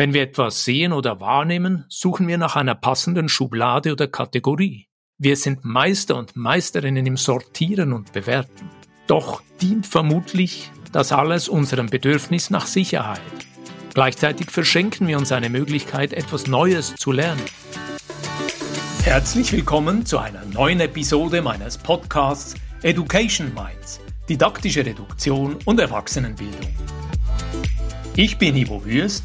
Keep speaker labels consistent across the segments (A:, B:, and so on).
A: Wenn wir etwas sehen oder wahrnehmen, suchen wir nach einer passenden Schublade oder Kategorie. Wir sind Meister und Meisterinnen im Sortieren und Bewerten. Doch dient vermutlich das alles unserem Bedürfnis nach Sicherheit. Gleichzeitig verschenken wir uns eine Möglichkeit, etwas Neues zu lernen. Herzlich willkommen zu einer neuen Episode meines Podcasts Education Minds, didaktische Reduktion und Erwachsenenbildung. Ich bin Ivo Würst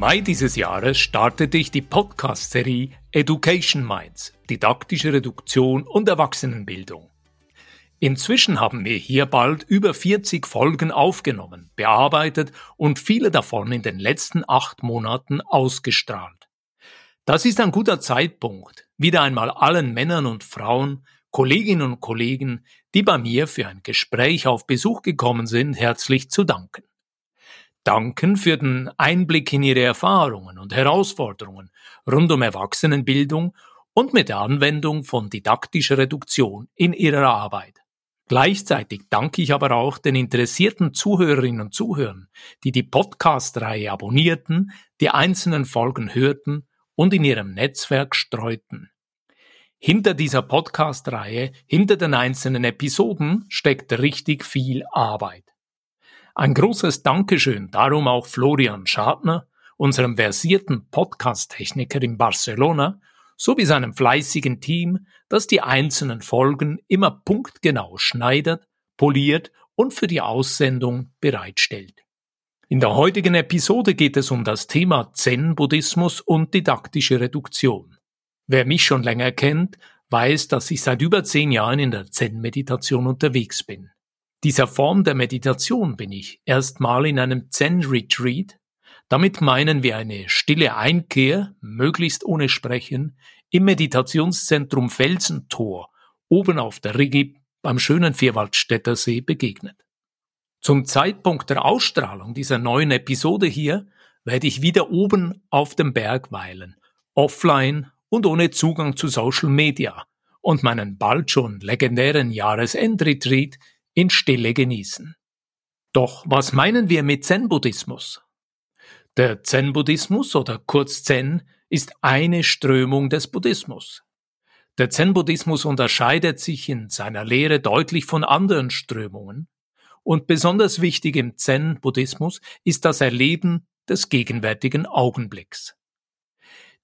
A: Mai dieses Jahres startete ich die Podcast-Serie Education Minds, didaktische Reduktion und Erwachsenenbildung. Inzwischen haben wir hier bald über 40 Folgen aufgenommen, bearbeitet und viele davon in den letzten acht Monaten ausgestrahlt. Das ist ein guter Zeitpunkt, wieder einmal allen Männern und Frauen, Kolleginnen und Kollegen, die bei mir für ein Gespräch auf Besuch gekommen sind, herzlich zu danken danken für den Einblick in ihre Erfahrungen und Herausforderungen rund um Erwachsenenbildung und mit der Anwendung von didaktischer Reduktion in ihrer Arbeit. Gleichzeitig danke ich aber auch den interessierten Zuhörerinnen und Zuhörern, die die Podcast-Reihe abonnierten, die einzelnen Folgen hörten und in ihrem Netzwerk streuten. Hinter dieser Podcast-Reihe, hinter den einzelnen Episoden steckt richtig viel Arbeit. Ein großes Dankeschön darum auch Florian Schadner, unserem versierten Podcast-Techniker in Barcelona, sowie seinem fleißigen Team, das die einzelnen Folgen immer punktgenau schneidet, poliert und für die Aussendung bereitstellt. In der heutigen Episode geht es um das Thema Zen-Buddhismus und didaktische Reduktion. Wer mich schon länger kennt, weiß, dass ich seit über zehn Jahren in der Zen-Meditation unterwegs bin. Dieser Form der Meditation bin ich erstmal in einem Zen-Retreat. Damit meinen wir eine stille Einkehr, möglichst ohne Sprechen, im Meditationszentrum Felsentor, oben auf der Rigi beim schönen Vierwaldstätter See begegnet. Zum Zeitpunkt der Ausstrahlung dieser neuen Episode hier werde ich wieder oben auf dem Berg weilen, offline und ohne Zugang zu Social Media und meinen bald schon legendären Jahresendretreat in Stille genießen. Doch was meinen wir mit Zen-Buddhismus? Der Zen-Buddhismus oder kurz Zen ist eine Strömung des Buddhismus. Der Zen-Buddhismus unterscheidet sich in seiner Lehre deutlich von anderen Strömungen und besonders wichtig im Zen-Buddhismus ist das Erleben des gegenwärtigen Augenblicks.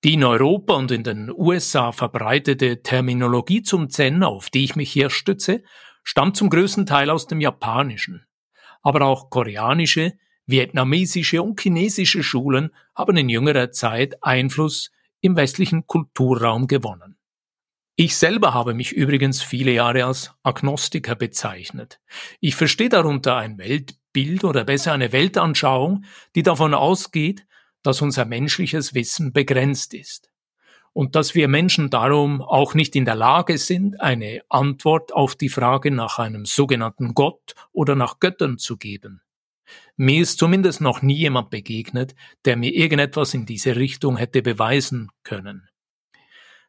A: Die in Europa und in den USA verbreitete Terminologie zum Zen, auf die ich mich hier stütze, stammt zum größten Teil aus dem Japanischen. Aber auch koreanische, vietnamesische und chinesische Schulen haben in jüngerer Zeit Einfluss im westlichen Kulturraum gewonnen. Ich selber habe mich übrigens viele Jahre als Agnostiker bezeichnet. Ich verstehe darunter ein Weltbild oder besser eine Weltanschauung, die davon ausgeht, dass unser menschliches Wissen begrenzt ist und dass wir Menschen darum auch nicht in der Lage sind, eine Antwort auf die Frage nach einem sogenannten Gott oder nach Göttern zu geben. Mir ist zumindest noch nie jemand begegnet, der mir irgendetwas in diese Richtung hätte beweisen können.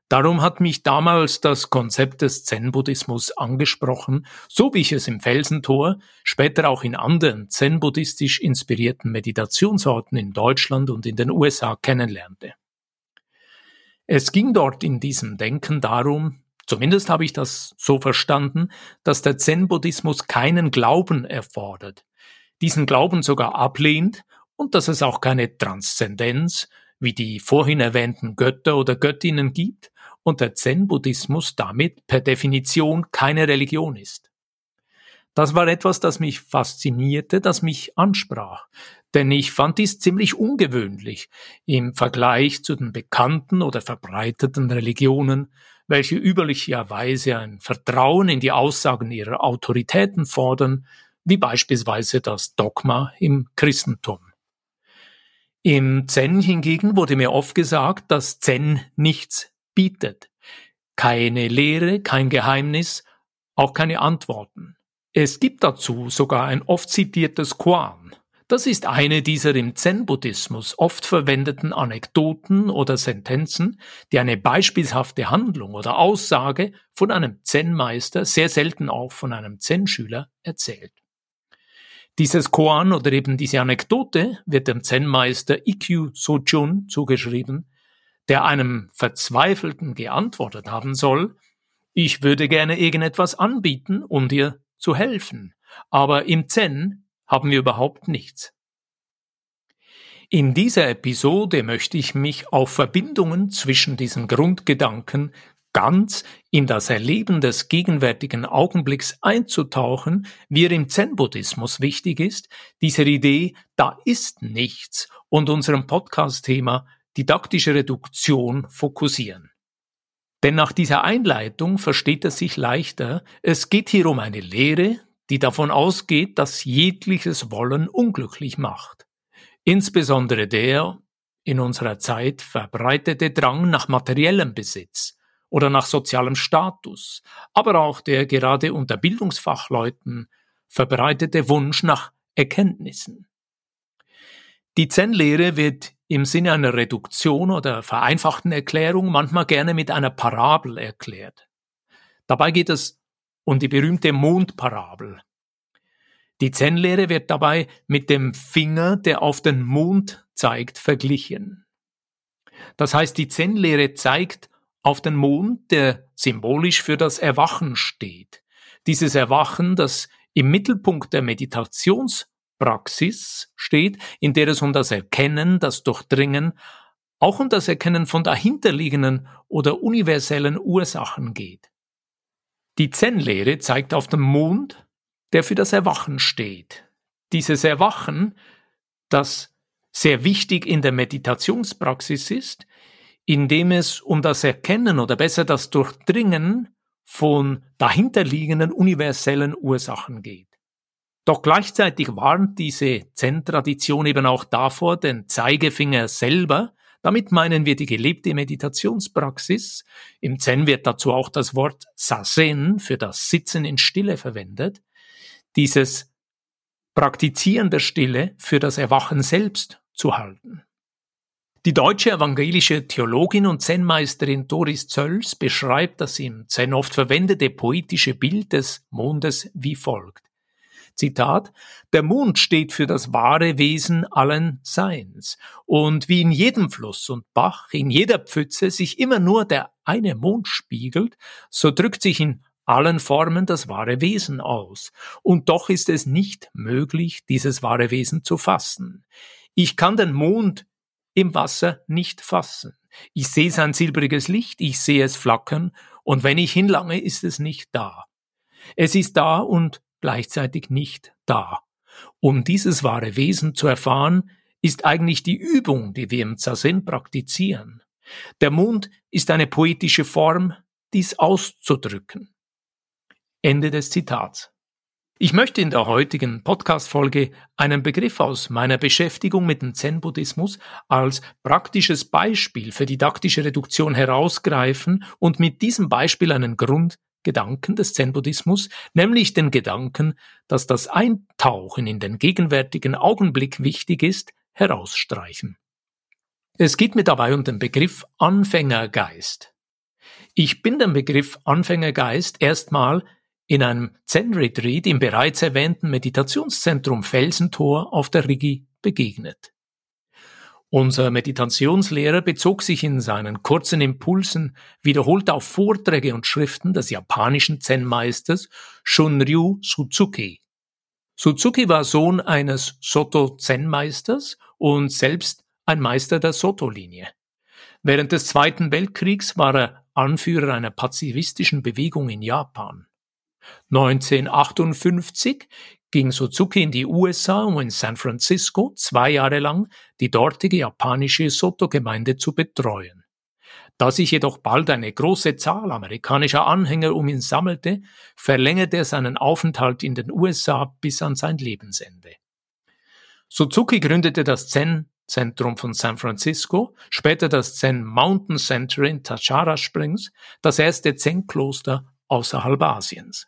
A: Darum hat mich damals das Konzept des Zen-Buddhismus angesprochen, so wie ich es im Felsentor, später auch in anderen zen-buddhistisch inspirierten Meditationsorten in Deutschland und in den USA kennenlernte. Es ging dort in diesem Denken darum, zumindest habe ich das so verstanden, dass der Zen-Buddhismus keinen Glauben erfordert, diesen Glauben sogar ablehnt und dass es auch keine Transzendenz wie die vorhin erwähnten Götter oder Göttinnen gibt und der Zen-Buddhismus damit per Definition keine Religion ist. Das war etwas, das mich faszinierte, das mich ansprach. Denn ich fand dies ziemlich ungewöhnlich im Vergleich zu den bekannten oder verbreiteten Religionen, welche üblicherweise ein Vertrauen in die Aussagen ihrer Autoritäten fordern, wie beispielsweise das Dogma im Christentum. Im Zen hingegen wurde mir oft gesagt, dass Zen nichts bietet. Keine Lehre, kein Geheimnis, auch keine Antworten. Es gibt dazu sogar ein oft zitiertes Koan. Das ist eine dieser im Zen-Buddhismus oft verwendeten Anekdoten oder Sentenzen, die eine beispielhafte Handlung oder Aussage von einem Zen-Meister, sehr selten auch von einem Zen-Schüler, erzählt. Dieses Koan oder eben diese Anekdote wird dem Zen-Meister Ikkyu Sojun zugeschrieben, der einem Verzweifelten geantwortet haben soll, ich würde gerne irgendetwas anbieten, um dir zu helfen, aber im Zen haben wir überhaupt nichts. In dieser Episode möchte ich mich auf Verbindungen zwischen diesen Grundgedanken ganz in das Erleben des gegenwärtigen Augenblicks einzutauchen, wie er im Zen-Buddhismus wichtig ist, dieser Idee, da ist nichts und unserem Podcast-Thema didaktische Reduktion fokussieren. Denn nach dieser Einleitung versteht es sich leichter, es geht hier um eine Lehre, die davon ausgeht, dass jegliches Wollen unglücklich macht. Insbesondere der in unserer Zeit verbreitete Drang nach materiellem Besitz oder nach sozialem Status, aber auch der gerade unter Bildungsfachleuten verbreitete Wunsch nach Erkenntnissen. Die Zen-Lehre wird im Sinne einer Reduktion oder vereinfachten Erklärung manchmal gerne mit einer Parabel erklärt. Dabei geht es um die berühmte Mondparabel. Die Zen-Lehre wird dabei mit dem Finger, der auf den Mond zeigt, verglichen. Das heißt, die Zen-Lehre zeigt auf den Mond, der symbolisch für das Erwachen steht. Dieses Erwachen, das im Mittelpunkt der Meditationspraxis steht, in der es um das Erkennen, das Durchdringen, auch um das Erkennen von dahinterliegenden oder universellen Ursachen geht. Die Zen-Lehre zeigt auf den Mond, der für das Erwachen steht. Dieses Erwachen, das sehr wichtig in der Meditationspraxis ist, indem es um das Erkennen oder besser das Durchdringen von dahinterliegenden universellen Ursachen geht. Doch gleichzeitig warnt diese Zen-Tradition eben auch davor, den Zeigefinger selber damit meinen wir die gelebte Meditationspraxis. Im Zen wird dazu auch das Wort Sazen für das Sitzen in Stille verwendet. Dieses Praktizieren der Stille für das Erwachen selbst zu halten. Die deutsche evangelische Theologin und Zen-Meisterin Doris Zölls beschreibt das im Zen oft verwendete poetische Bild des Mondes wie folgt. Zitat, der Mond steht für das wahre Wesen allen Seins. Und wie in jedem Fluss und Bach, in jeder Pfütze sich immer nur der eine Mond spiegelt, so drückt sich in allen Formen das wahre Wesen aus. Und doch ist es nicht möglich, dieses wahre Wesen zu fassen. Ich kann den Mond im Wasser nicht fassen. Ich sehe sein silbriges Licht, ich sehe es flackern, und wenn ich hinlange, ist es nicht da. Es ist da und gleichzeitig nicht da. Um dieses wahre Wesen zu erfahren, ist eigentlich die Übung, die wir im Zazen praktizieren. Der Mund ist eine poetische Form, dies auszudrücken. Ende des Zitats. Ich möchte in der heutigen Podcast-Folge einen Begriff aus meiner Beschäftigung mit dem Zen-Buddhismus als praktisches Beispiel für didaktische Reduktion herausgreifen und mit diesem Beispiel einen Grund Gedanken des Zen-Buddhismus, nämlich den Gedanken, dass das Eintauchen in den gegenwärtigen Augenblick wichtig ist, herausstreichen. Es geht mir dabei um den Begriff Anfängergeist. Ich bin dem Begriff Anfängergeist erstmal in einem Zen-Retreat im bereits erwähnten Meditationszentrum Felsentor auf der Rigi begegnet. Unser Meditationslehrer bezog sich in seinen kurzen Impulsen wiederholt auf Vorträge und Schriften des japanischen Zen-Meisters Shunryu Suzuki. Suzuki war Sohn eines Soto-Zen-Meisters und selbst ein Meister der Soto-Linie. Während des Zweiten Weltkriegs war er Anführer einer pazifistischen Bewegung in Japan. 1958 ging Suzuki in die USA, um in San Francisco zwei Jahre lang die dortige japanische Soto-Gemeinde zu betreuen. Da sich jedoch bald eine große Zahl amerikanischer Anhänger um ihn sammelte, verlängerte er seinen Aufenthalt in den USA bis an sein Lebensende. Suzuki gründete das Zen Zentrum von San Francisco, später das Zen Mountain Center in Tachara Springs, das erste Zen-Kloster außerhalb Asiens.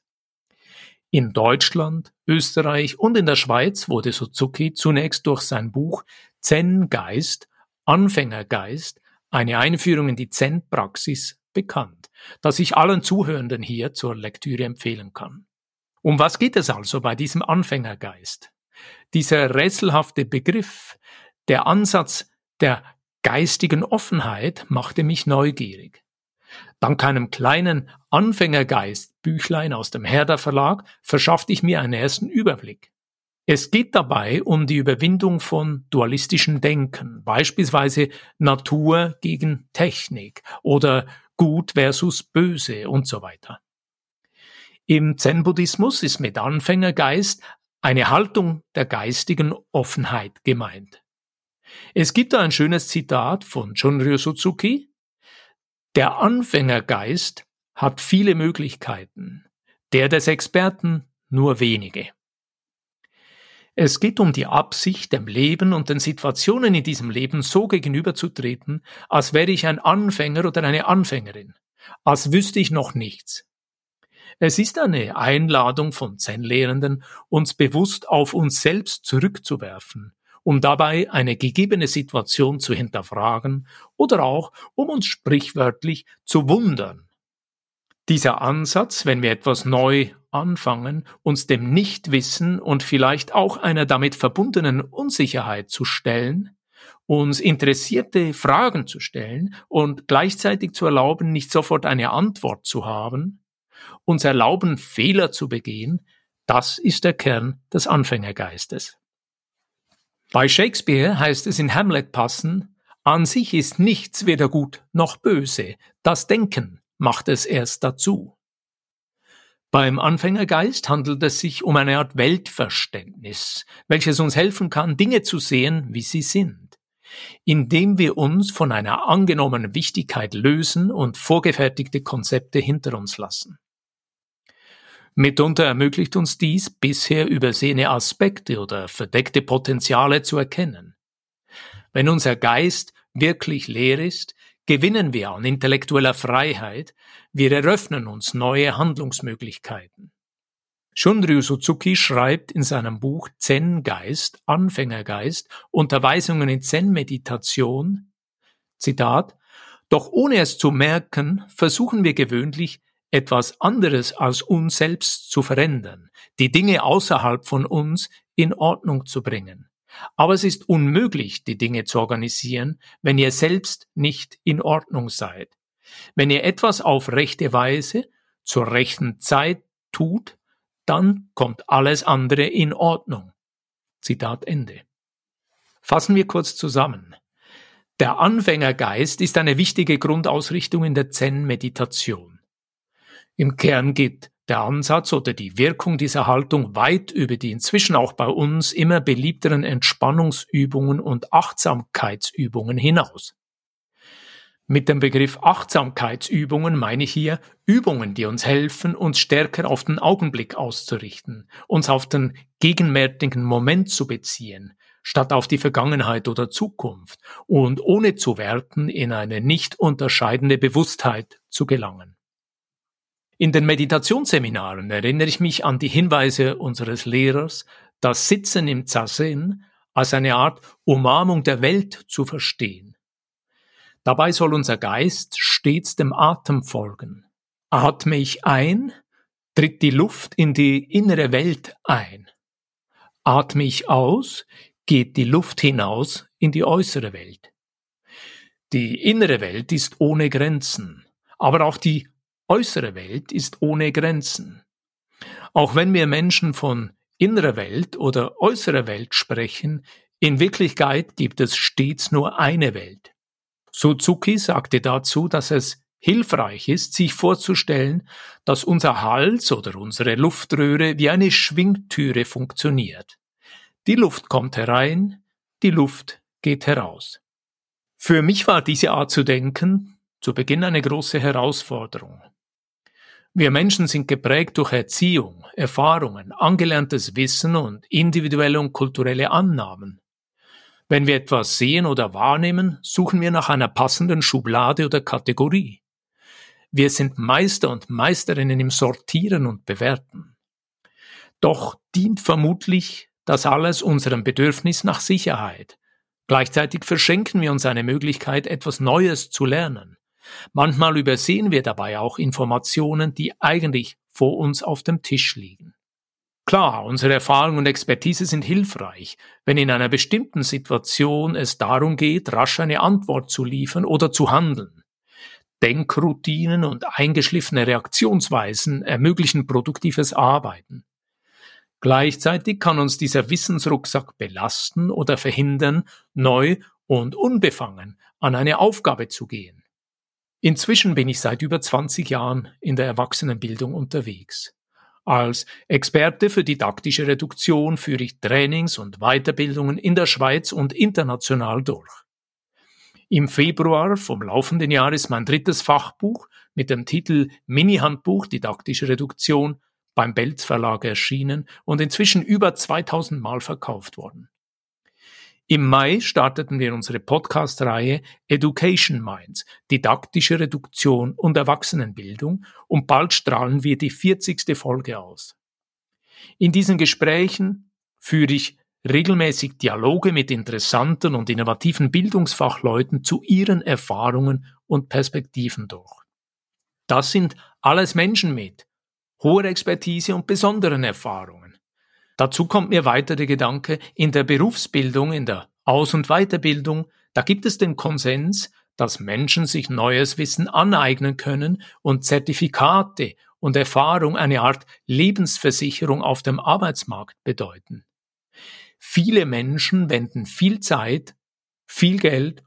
A: In Deutschland, Österreich und in der Schweiz wurde Suzuki zunächst durch sein Buch Zen-Geist, Anfängergeist, eine Einführung in die Zen-Praxis bekannt, das ich allen Zuhörenden hier zur Lektüre empfehlen kann. Um was geht es also bei diesem Anfängergeist? Dieser rätselhafte Begriff, der Ansatz der geistigen Offenheit machte mich neugierig. Dank einem kleinen Anfängergeist-Büchlein aus dem Herder Verlag verschaffte ich mir einen ersten Überblick. Es geht dabei um die Überwindung von dualistischen Denken, beispielsweise Natur gegen Technik oder Gut versus Böse und so weiter. Im Zen-Buddhismus ist mit Anfängergeist eine Haltung der geistigen Offenheit gemeint. Es gibt da ein schönes Zitat von Shunryu Suzuki. Der Anfängergeist hat viele Möglichkeiten, der des Experten nur wenige. Es geht um die Absicht, dem Leben und den Situationen in diesem Leben so gegenüberzutreten, als wäre ich ein Anfänger oder eine Anfängerin, als wüsste ich noch nichts. Es ist eine Einladung von Zen-Lehrenden, uns bewusst auf uns selbst zurückzuwerfen, um dabei eine gegebene Situation zu hinterfragen oder auch um uns sprichwörtlich zu wundern. Dieser Ansatz, wenn wir etwas neu anfangen, uns dem Nichtwissen und vielleicht auch einer damit verbundenen Unsicherheit zu stellen, uns interessierte Fragen zu stellen und gleichzeitig zu erlauben, nicht sofort eine Antwort zu haben, uns erlauben, Fehler zu begehen, das ist der Kern des Anfängergeistes. Bei Shakespeare heißt es in Hamlet passen, an sich ist nichts weder gut noch böse, das Denken macht es erst dazu. Beim Anfängergeist handelt es sich um eine Art Weltverständnis, welches uns helfen kann, Dinge zu sehen, wie sie sind, indem wir uns von einer angenommenen Wichtigkeit lösen und vorgefertigte Konzepte hinter uns lassen. Mitunter ermöglicht uns dies, bisher übersehene Aspekte oder verdeckte Potenziale zu erkennen. Wenn unser Geist wirklich leer ist, gewinnen wir an intellektueller Freiheit, wir eröffnen uns neue Handlungsmöglichkeiten. Shunryu Suzuki schreibt in seinem Buch Zen-Geist, Anfängergeist, Unterweisungen in Zen-Meditation, Zitat, doch ohne es zu merken, versuchen wir gewöhnlich, etwas anderes als uns selbst zu verändern, die Dinge außerhalb von uns in Ordnung zu bringen. Aber es ist unmöglich, die Dinge zu organisieren, wenn ihr selbst nicht in Ordnung seid. Wenn ihr etwas auf rechte Weise zur rechten Zeit tut, dann kommt alles andere in Ordnung. Zitat Ende. Fassen wir kurz zusammen. Der Anfängergeist ist eine wichtige Grundausrichtung in der Zen-Meditation. Im Kern geht der Ansatz oder die Wirkung dieser Haltung weit über die inzwischen auch bei uns immer beliebteren Entspannungsübungen und Achtsamkeitsübungen hinaus. Mit dem Begriff Achtsamkeitsübungen meine ich hier Übungen, die uns helfen, uns stärker auf den Augenblick auszurichten, uns auf den gegenwärtigen Moment zu beziehen, statt auf die Vergangenheit oder Zukunft und ohne zu werten in eine nicht unterscheidende Bewusstheit zu gelangen. In den Meditationsseminaren erinnere ich mich an die Hinweise unseres Lehrers, das Sitzen im Zazen als eine Art Umarmung der Welt zu verstehen. Dabei soll unser Geist stets dem Atem folgen. Atme ich ein, tritt die Luft in die innere Welt ein. Atme ich aus, geht die Luft hinaus in die äußere Welt. Die innere Welt ist ohne Grenzen, aber auch die äußere Welt ist ohne Grenzen. Auch wenn wir Menschen von innerer Welt oder äußerer Welt sprechen, in Wirklichkeit gibt es stets nur eine Welt. Suzuki sagte dazu, dass es hilfreich ist, sich vorzustellen, dass unser Hals oder unsere Luftröhre wie eine Schwingtüre funktioniert. Die Luft kommt herein, die Luft geht heraus. Für mich war diese Art zu denken zu Beginn eine große Herausforderung. Wir Menschen sind geprägt durch Erziehung, Erfahrungen, angelerntes Wissen und individuelle und kulturelle Annahmen. Wenn wir etwas sehen oder wahrnehmen, suchen wir nach einer passenden Schublade oder Kategorie. Wir sind Meister und Meisterinnen im Sortieren und Bewerten. Doch dient vermutlich das alles unserem Bedürfnis nach Sicherheit. Gleichzeitig verschenken wir uns eine Möglichkeit, etwas Neues zu lernen. Manchmal übersehen wir dabei auch Informationen, die eigentlich vor uns auf dem Tisch liegen. Klar, unsere Erfahrung und Expertise sind hilfreich, wenn in einer bestimmten Situation es darum geht, rasch eine Antwort zu liefern oder zu handeln. Denkroutinen und eingeschliffene Reaktionsweisen ermöglichen produktives Arbeiten. Gleichzeitig kann uns dieser Wissensrucksack belasten oder verhindern, neu und unbefangen an eine Aufgabe zu gehen. Inzwischen bin ich seit über 20 Jahren in der Erwachsenenbildung unterwegs. Als Experte für didaktische Reduktion führe ich Trainings und Weiterbildungen in der Schweiz und international durch. Im Februar vom laufenden Jahr ist mein drittes Fachbuch mit dem Titel Mini-Handbuch Didaktische Reduktion beim Belz Verlag erschienen und inzwischen über 2000 Mal verkauft worden. Im Mai starteten wir unsere Podcast-Reihe Education Minds, didaktische Reduktion und Erwachsenenbildung und bald strahlen wir die 40. Folge aus. In diesen Gesprächen führe ich regelmäßig Dialoge mit interessanten und innovativen Bildungsfachleuten zu ihren Erfahrungen und Perspektiven durch. Das sind alles Menschen mit hoher Expertise und besonderen Erfahrungen. Dazu kommt mir weiter der Gedanke, in der Berufsbildung, in der Aus- und Weiterbildung, da gibt es den Konsens, dass Menschen sich neues Wissen aneignen können und Zertifikate und Erfahrung eine Art Lebensversicherung auf dem Arbeitsmarkt bedeuten. Viele Menschen wenden viel Zeit, viel Geld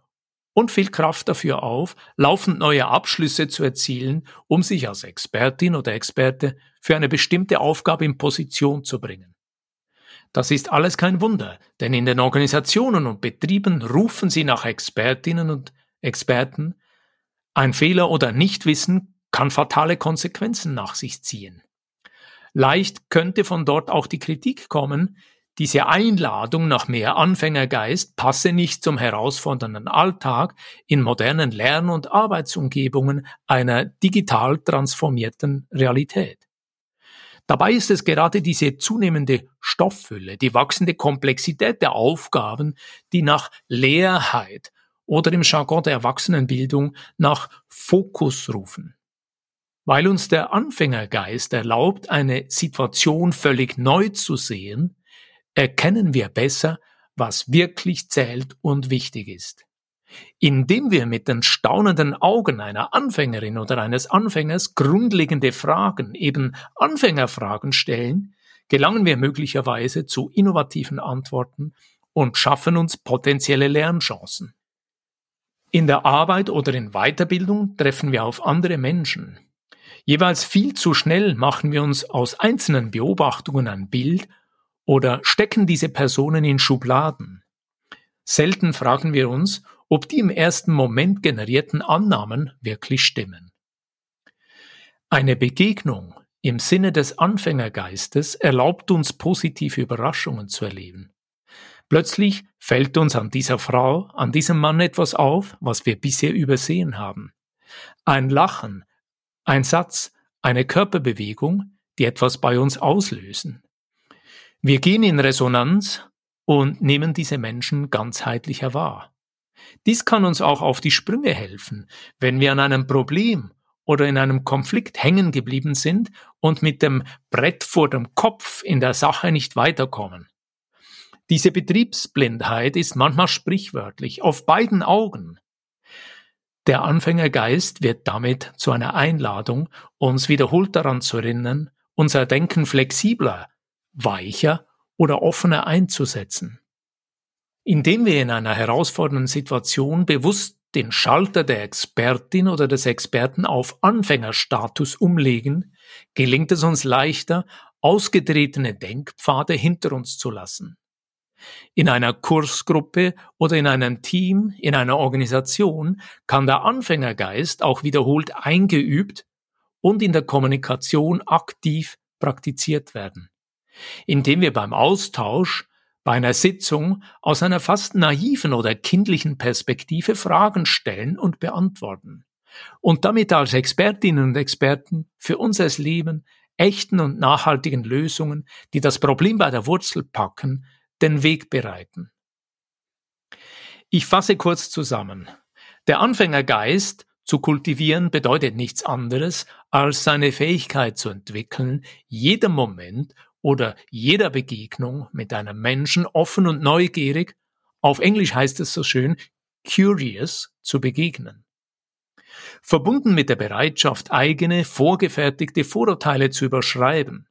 A: und viel Kraft dafür auf, laufend neue Abschlüsse zu erzielen, um sich als Expertin oder Experte für eine bestimmte Aufgabe in Position zu bringen. Das ist alles kein Wunder, denn in den Organisationen und Betrieben rufen sie nach Expertinnen und Experten. Ein Fehler oder Nichtwissen kann fatale Konsequenzen nach sich ziehen. Leicht könnte von dort auch die Kritik kommen, diese Einladung nach mehr Anfängergeist passe nicht zum herausfordernden Alltag in modernen Lern- und Arbeitsumgebungen einer digital transformierten Realität. Dabei ist es gerade diese zunehmende Stofffülle, die wachsende Komplexität der Aufgaben, die nach Leerheit oder im Jargon der Erwachsenenbildung nach Fokus rufen. Weil uns der Anfängergeist erlaubt, eine Situation völlig neu zu sehen, erkennen wir besser, was wirklich zählt und wichtig ist. Indem wir mit den staunenden Augen einer Anfängerin oder eines Anfängers grundlegende Fragen, eben Anfängerfragen stellen, gelangen wir möglicherweise zu innovativen Antworten und schaffen uns potenzielle Lernchancen. In der Arbeit oder in Weiterbildung treffen wir auf andere Menschen. Jeweils viel zu schnell machen wir uns aus einzelnen Beobachtungen ein Bild oder stecken diese Personen in Schubladen. Selten fragen wir uns, ob die im ersten Moment generierten Annahmen wirklich stimmen. Eine Begegnung im Sinne des Anfängergeistes erlaubt uns positive Überraschungen zu erleben. Plötzlich fällt uns an dieser Frau, an diesem Mann etwas auf, was wir bisher übersehen haben. Ein Lachen, ein Satz, eine Körperbewegung, die etwas bei uns auslösen. Wir gehen in Resonanz und nehmen diese Menschen ganzheitlicher wahr. Dies kann uns auch auf die Sprünge helfen, wenn wir an einem Problem oder in einem Konflikt hängen geblieben sind und mit dem Brett vor dem Kopf in der Sache nicht weiterkommen. Diese Betriebsblindheit ist manchmal sprichwörtlich auf beiden Augen. Der Anfängergeist wird damit zu einer Einladung, uns wiederholt daran zu erinnern, unser Denken flexibler weicher oder offener einzusetzen. Indem wir in einer herausfordernden Situation bewusst den Schalter der Expertin oder des Experten auf Anfängerstatus umlegen, gelingt es uns leichter, ausgetretene Denkpfade hinter uns zu lassen. In einer Kursgruppe oder in einem Team, in einer Organisation kann der Anfängergeist auch wiederholt eingeübt und in der Kommunikation aktiv praktiziert werden indem wir beim Austausch bei einer Sitzung aus einer fast naiven oder kindlichen Perspektive Fragen stellen und beantworten und damit als Expertinnen und Experten für unser Leben echten und nachhaltigen Lösungen, die das Problem bei der Wurzel packen, den Weg bereiten. Ich fasse kurz zusammen. Der Anfängergeist zu kultivieren bedeutet nichts anderes, als seine Fähigkeit zu entwickeln, jedem Moment oder jeder Begegnung mit einem Menschen offen und neugierig, auf Englisch heißt es so schön, curious zu begegnen. Verbunden mit der Bereitschaft, eigene, vorgefertigte Vorurteile zu überschreiben.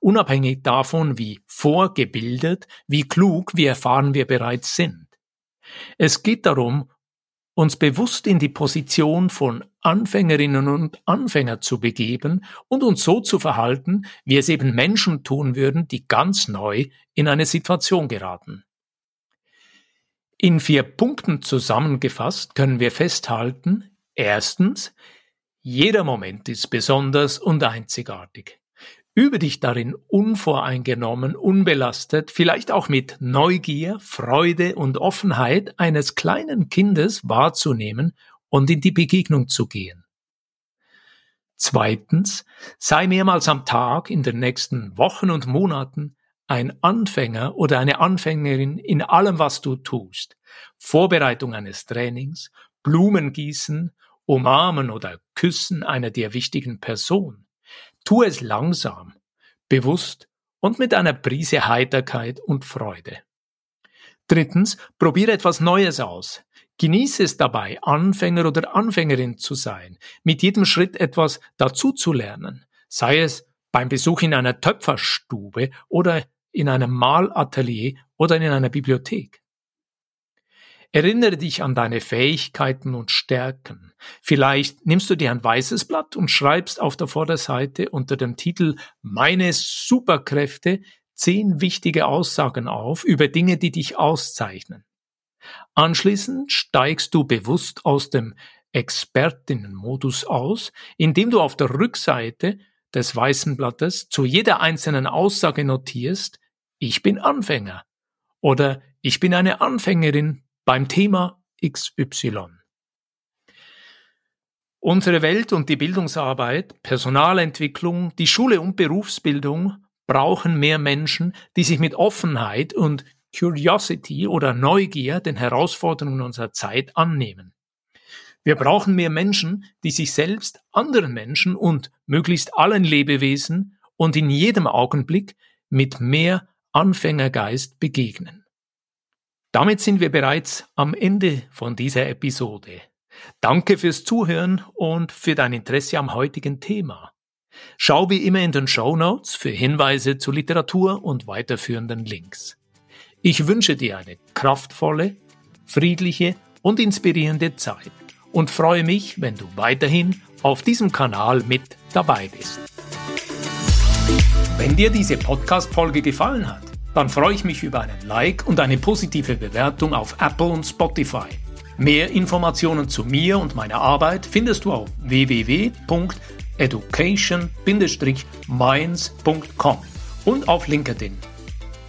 A: Unabhängig davon, wie vorgebildet, wie klug, wie erfahren wir bereits sind. Es geht darum, uns bewusst in die Position von Anfängerinnen und Anfänger zu begeben und uns so zu verhalten, wie es eben Menschen tun würden, die ganz neu in eine Situation geraten. In vier Punkten zusammengefasst können wir festhalten, erstens, jeder Moment ist besonders und einzigartig. Übe dich darin unvoreingenommen, unbelastet, vielleicht auch mit Neugier, Freude und Offenheit eines kleinen Kindes wahrzunehmen und in die Begegnung zu gehen. Zweitens, sei mehrmals am Tag in den nächsten Wochen und Monaten ein Anfänger oder eine Anfängerin in allem, was du tust. Vorbereitung eines Trainings, Blumengießen, Umarmen oder Küssen einer dir wichtigen Person. Tu es langsam, bewusst und mit einer Prise Heiterkeit und Freude. Drittens, probiere etwas Neues aus. Genieße es dabei, Anfänger oder Anfängerin zu sein, mit jedem Schritt etwas dazu zu lernen, sei es beim Besuch in einer Töpferstube oder in einem Malatelier oder in einer Bibliothek. Erinnere dich an deine Fähigkeiten und Stärken. Vielleicht nimmst du dir ein weißes Blatt und schreibst auf der Vorderseite unter dem Titel Meine Superkräfte zehn wichtige Aussagen auf über Dinge, die dich auszeichnen. Anschließend steigst du bewusst aus dem Expertinnenmodus aus, indem du auf der Rückseite des weißen Blattes zu jeder einzelnen Aussage notierst, ich bin Anfänger oder ich bin eine Anfängerin beim Thema XY. Unsere Welt und die Bildungsarbeit, Personalentwicklung, die Schule und Berufsbildung brauchen mehr Menschen, die sich mit Offenheit und Curiosity oder Neugier den Herausforderungen unserer Zeit annehmen. Wir brauchen mehr Menschen, die sich selbst, anderen Menschen und möglichst allen Lebewesen und in jedem Augenblick mit mehr Anfängergeist begegnen. Damit sind wir bereits am Ende von dieser Episode. Danke fürs Zuhören und für dein Interesse am heutigen Thema. Schau wie immer in den Show Notes für Hinweise zu Literatur und weiterführenden Links. Ich wünsche dir eine kraftvolle, friedliche und inspirierende Zeit und freue mich, wenn du weiterhin auf diesem Kanal mit dabei bist. Wenn dir diese Podcast-Folge gefallen hat, dann freue ich mich über einen Like und eine positive Bewertung auf Apple und Spotify. Mehr Informationen zu mir und meiner Arbeit findest du auf www.education-minds.com und auf LinkedIn.